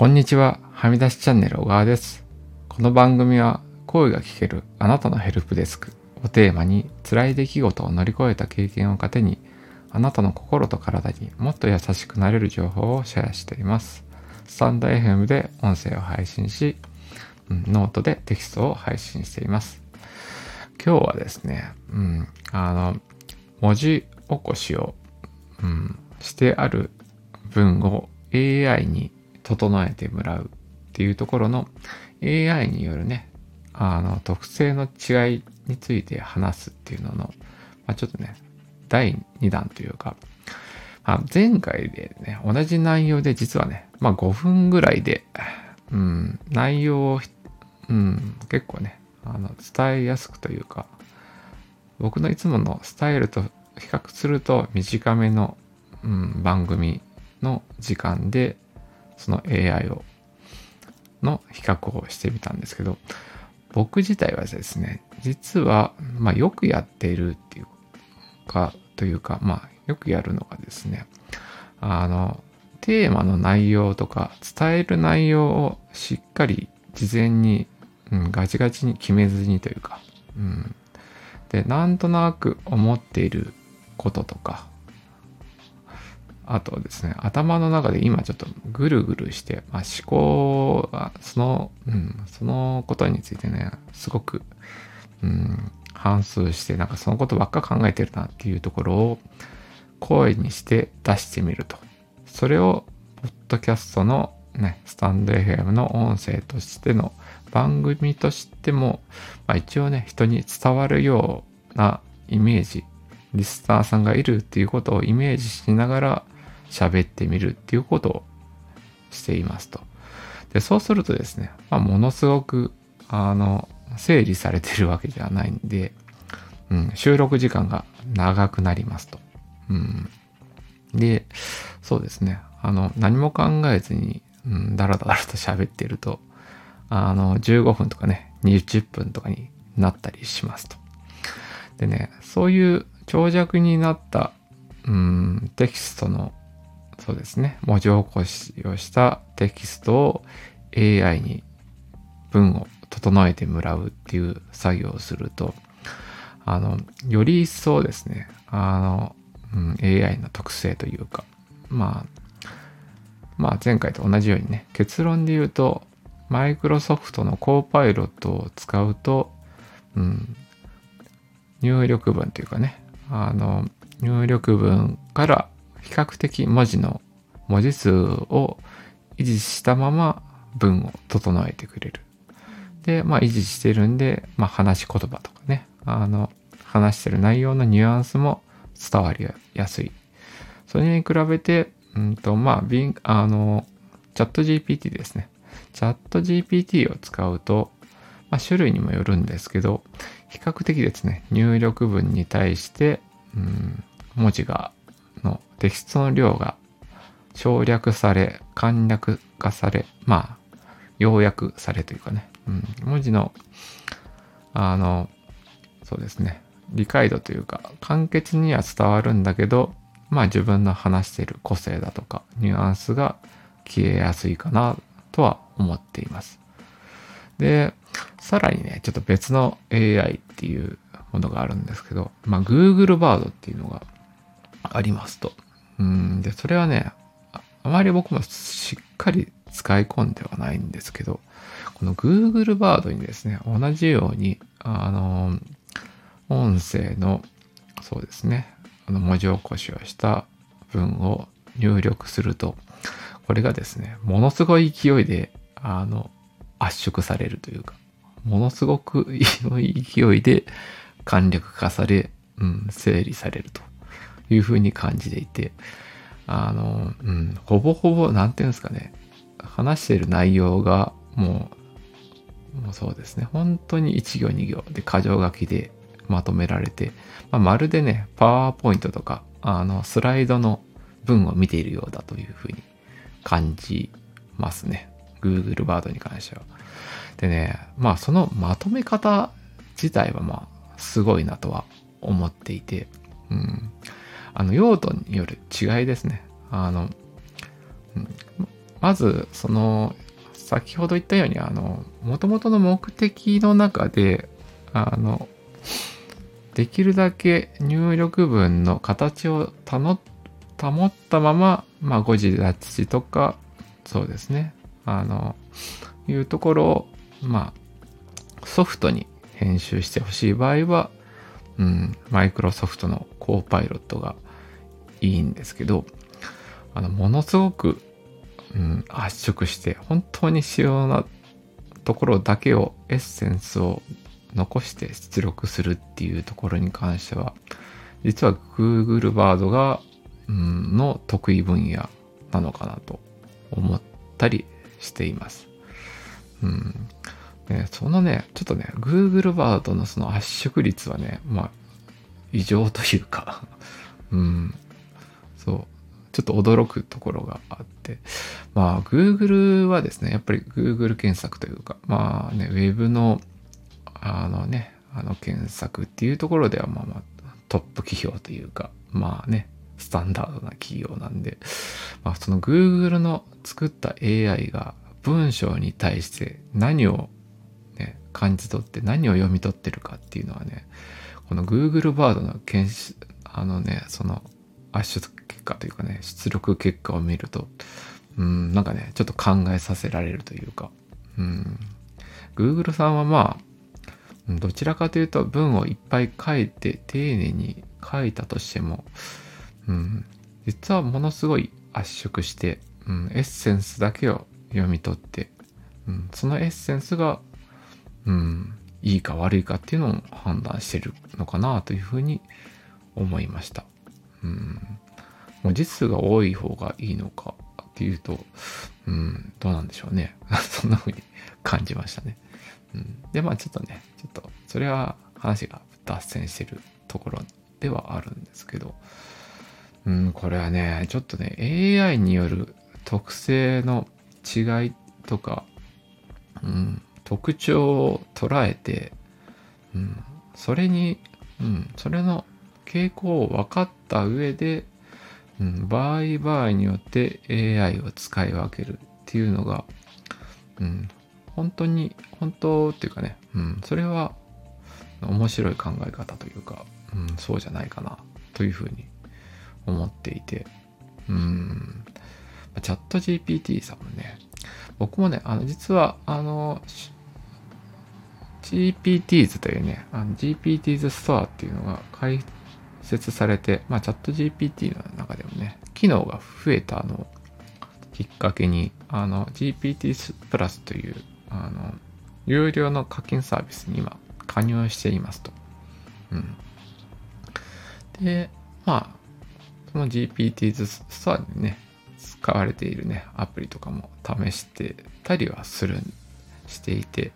こんにちは、はみ出しチャンネル小川です。この番組は声が聞けるあなたのヘルプデスクをテーマに辛い出来事を乗り越えた経験を糧にあなたの心と体にもっと優しくなれる情報をシェアしています。スタンド FM で音声を配信し、ノートでテキストを配信しています。今日はですね、うん、あの、文字起こしを、うん、してある文を AI に整えてもらうっていうところの AI によるね、あの、特性の違いについて話すっていうのの、まあ、ちょっとね、第2弾というか、まあ、前回でね、同じ内容で実はね、まあ5分ぐらいで、うん、内容を、うん、結構ね、あの、伝えやすくというか、僕のいつものスタイルと比較すると短めの、うん、番組の時間で、その AI を、の比較をしてみたんですけど、僕自体はですね、実は、まあよくやっているっていうか、というか、まあよくやるのがですね、あの、テーマの内容とか伝える内容をしっかり事前に、うん、ガチガチに決めずにというか、うん、で、なんとなく思っていることとか、あとですね、頭の中で今ちょっとぐるぐるして、まあ、思考が、その、うん、そのことについてね、すごく、うん、反数して、なんかそのことばっか考えてるなっていうところを声にして出してみると。それを、ポッドキャストのね、スタンド FM の音声としての番組としても、まあ、一応ね、人に伝わるようなイメージ、リスナーさんがいるっていうことをイメージしながら喋ってみるっていうことをしていますと。で、そうするとですね、まあ、ものすごく、あの、整理されてるわけじゃないんで、うん、収録時間が長くなりますと。うん、で、そうですね、あの、何も考えずに、うん、だらだらと喋ってると、あの、15分とかね、20分とかになったりしますと。でね、そういう長尺になった、うん、テキストの、そうですね、文字起こしをしたテキストを AI に文を整えてもらうっていう作業をすると、あの、より一層ですね、あの、うん、AI の特性というか、まあ、まあ前回と同じようにね、結論で言うと、マイクロソフトのコーパイロットを使うと、うん、入力文というかね、あの、入力文から比較的文字の文字数を維持したまま文を整えてくれる。で、まあ維持してるんで、まあ話し言葉とかね、あの、話してる内容のニュアンスも伝わりやすい。それに比べて、うんと、まあ、ビン、あの、チャット GPT ですね。チャット GPT を使うと、まあ、種類にもよるんですけど、比較的ですね、入力文に対して、うん、文字が、のテキストの量が省略され、簡略化され、まあ、要約されというかね、うん、文字の、あの、そうですね、理解度というか、簡潔には伝わるんだけど、まあ自分の話してる個性だとか、ニュアンスが消えやすいかなとは思っています。で、さらにね、ちょっと別の AI っていうものがあるんですけど、まあ Google バードっていうのがありますと。うん、で、それはね、あまり僕もしっかり使い込んではないんですけど、この Google バードにですね、同じように、あの、音声の、そうですね、あの文字起こしをした文を入力すると、これがですね、ものすごい勢いで、あの、圧縮されるというか、ものすごく良 い勢いで簡略化され、うん、整理されるというふうに感じていて、あの、うん、ほぼほぼ、なんていうんですかね、話している内容がもう、もうそうですね、本当に1行2行で箇条書きでまとめられて、まあ、まるでね、パワーポイントとか、あの、スライドの文を見ているようだというふうに感じますね。Google バードに関しては。でね、まあそのまとめ方自体はまあすごいなとは思っていて、うん。あの、用途による違いですね。あの、まず、その、先ほど言ったように、あの、元々の目的の中で、あの、できるだけ入力文の形を保ったまま、まあ、誤字脱字とか、そうですね、あの、いうところを、まあ、ソフトに編集してほしい場合は、うん、マイクロソフトのコーパイロットがいいんですけど、あの、ものすごく、うん、圧縮して、本当に主要なところだけを、エッセンスを残して出力するっていうところに関しては、実は Google バードが、うん、の得意分野なのかなと思ったりしています。うん。ね、そのね、ちょっとね、Google バードのその圧縮率はね、まあ、異常というか。うん、そう、ちょっと驚くところがあって、まあ、Google はですね、やっぱり Google 検索というか、まあね、Web の、あのね、あの検索っていうところでは、まあまあ、トップ企業というか、まあね、スタンダードな企業なんで、まあ、その Google の作った AI が文章に対して何を、ね、感じ取って何を読み取ってるかっていうのはね、この Google バードの検視、あのね、その圧縮結果というかね、出力結果を見ると、うん、なんかね、ちょっと考えさせられるというか、うん、Google さんはまあ、どちらかというと文をいっぱい書いて丁寧に書いたとしても、うん、実はものすごい圧縮して、うん、エッセンスだけを読み取って、うん、そのエッセンスが、うん、いいか悪いかっていうのを判断してるのかなというふうに思いました。うん、文字数が多い方がいいのかっていうと、うん、どうなんでしょうね。そんな風に感じましたね。うん、で、まあちょっとね、ちょっと、それは話が脱線してるところではあるんですけど、うん、これはね、ちょっとね、AI による特性の違いとか、うん、特徴を捉えて、うん、それに、うん、それの傾向を分かった上で、うん、場合場合によって AI を使い分けるっていうのが、うん、本当に、本当っていうかね、うん、それは面白い考え方というか、うん、そうじゃないかなというふうに思っていて、うん、チャット GPT さんもね、僕もね、あの、実は、あの、GPTs というね、GPTs ストアっていうのが開設されて、まあ、チャット GPT の中でもね、機能が増えたのをきっかけに、あの、GPTs プラスという、あの、有料の課金サービスに今、加入していますと。うん。で、まあ、その GPTs ストアにね、使われているね、アプリとかも試してたりはする、していて、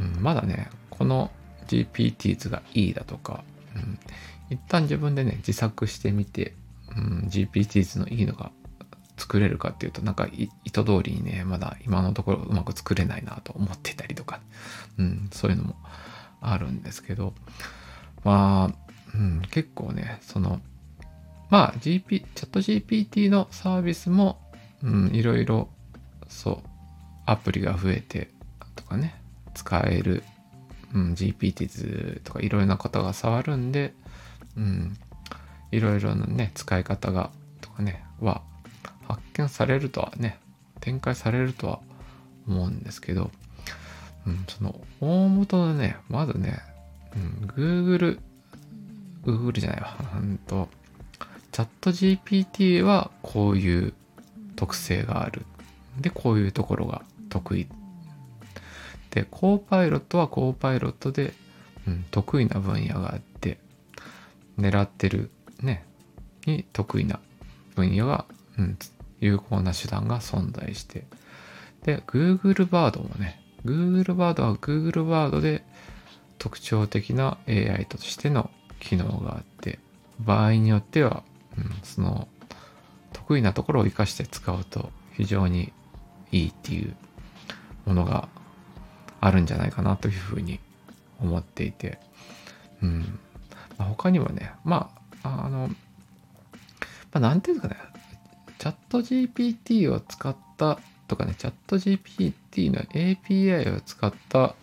うん、まだね、この GPT s がいいだとか、うん、一旦自分でね、自作してみて、うん、GPT s のいいのが作れるかっていうと、なんか意図通りにね、まだ今のところうまく作れないなと思ってたりとか、うん、そういうのもあるんですけど、まあ、うん、結構ね、その、まあ GP、チャット GPT のサービスも、うん、いろいろ、そう、アプリが増えてとかね、使える、うん、GPT 図とかいろいろなことが触るんで、うん、いろいろなね、使い方が、とかね、は発見されるとはね、展開されるとは思うんですけど、うん、その大元のね、まずね、うん、Google、Google じゃないわ、うんと、チャット GPT はこういう特性がある。で、こういうところが得意で、コーパイロットはコーパイロットで、うん、得意な分野があって、狙ってるね、に得意な分野が、うん、有効な手段が存在して、で、Google バードもね、Google バードは Google バードで特徴的な AI としての機能があって、場合によっては、うん、その得意なところを活かして使うと非常にいいっていうものがあるんじゃないかなというふうに思っていて、うん。他にもね、まあ、あの、まあ、なんていうかね、チャット GPT を使ったとかね、チャット GPT の API を使った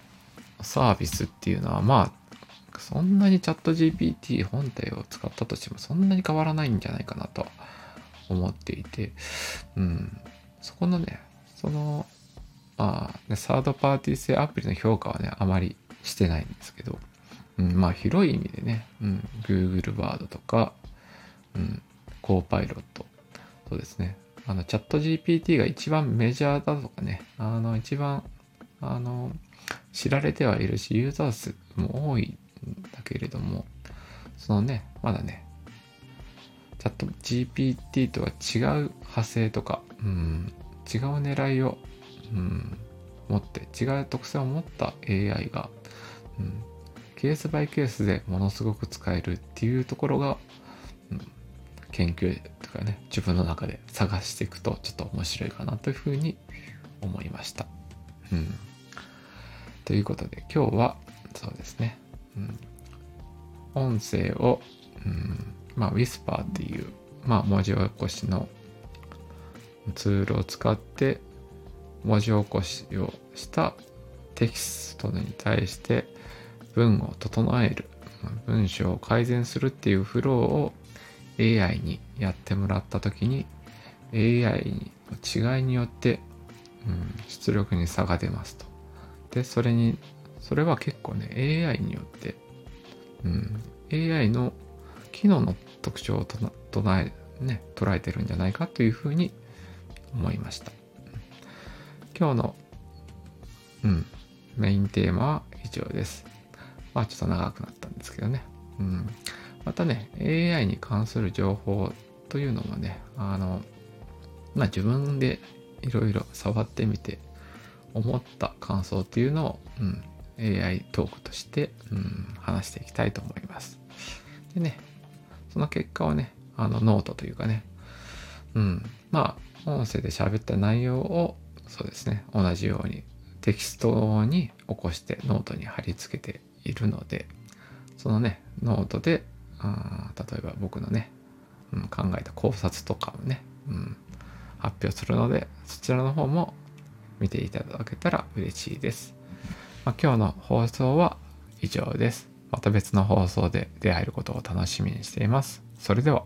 サービスっていうのは、まあ、そんなにチャット GPT 本体を使ったとしてもそんなに変わらないんじゃないかなと思っていて、うん、そこのね、その、まあ、サードパーティー製アプリの評価はね、あまりしてないんですけど、うん、まあ広い意味でね、うん、Google バードとか、うん、コーパイロット、そうですね。あの、チャット GPT が一番メジャーだとかね、あの、一番、あの、知られてはいるし、ユーザー数も多いんだけれども、そのね、まだね、チャット GPT とは違う派生とか、うん、違う狙いを、うん、持って、違う特性を持った AI が、うん、ケースバイケースでものすごく使えるっていうところが、うん、研究とかね、自分の中で探していくとちょっと面白いかなというふうに思いました。うん。ということで今日はそうですね、うん、音声を、うん、まあ、ウィスパーっていう、まあ、文字起こしのツールを使って文字起こしをしたテキストに対して文を整える、文章を改善するっていうフローを AI にやってもらった時に AI の違いによって、うん、出力に差が出ますと。で、それに、それは結構ね、AI によって、うん、AI の機能の特徴を唱え、ね、捉えてるんじゃないかというふうに思いました。今日の、うん、メインテーマは以上です。まあちょっと長くなったんですけどね。うん。またね、AI に関する情報というのもね、あの、まあ自分でいろいろ触ってみて思った感想っていうのを、うん、AI トークとして、うん、話していきたいと思います。でね、その結果をね、あのノートというかね、うん、まあ、音声で喋った内容を、そうですね、同じようにテキストに起こしてノートに貼り付けているので、そのね、ノートで、あ例えば僕のね、うん、考えた考察とかをね、うん、発表するので、そちらの方も見ていただけたら嬉しいです。まあ、今日の放送は以上です。また別の放送で出会えることを楽しみにしています。それでは。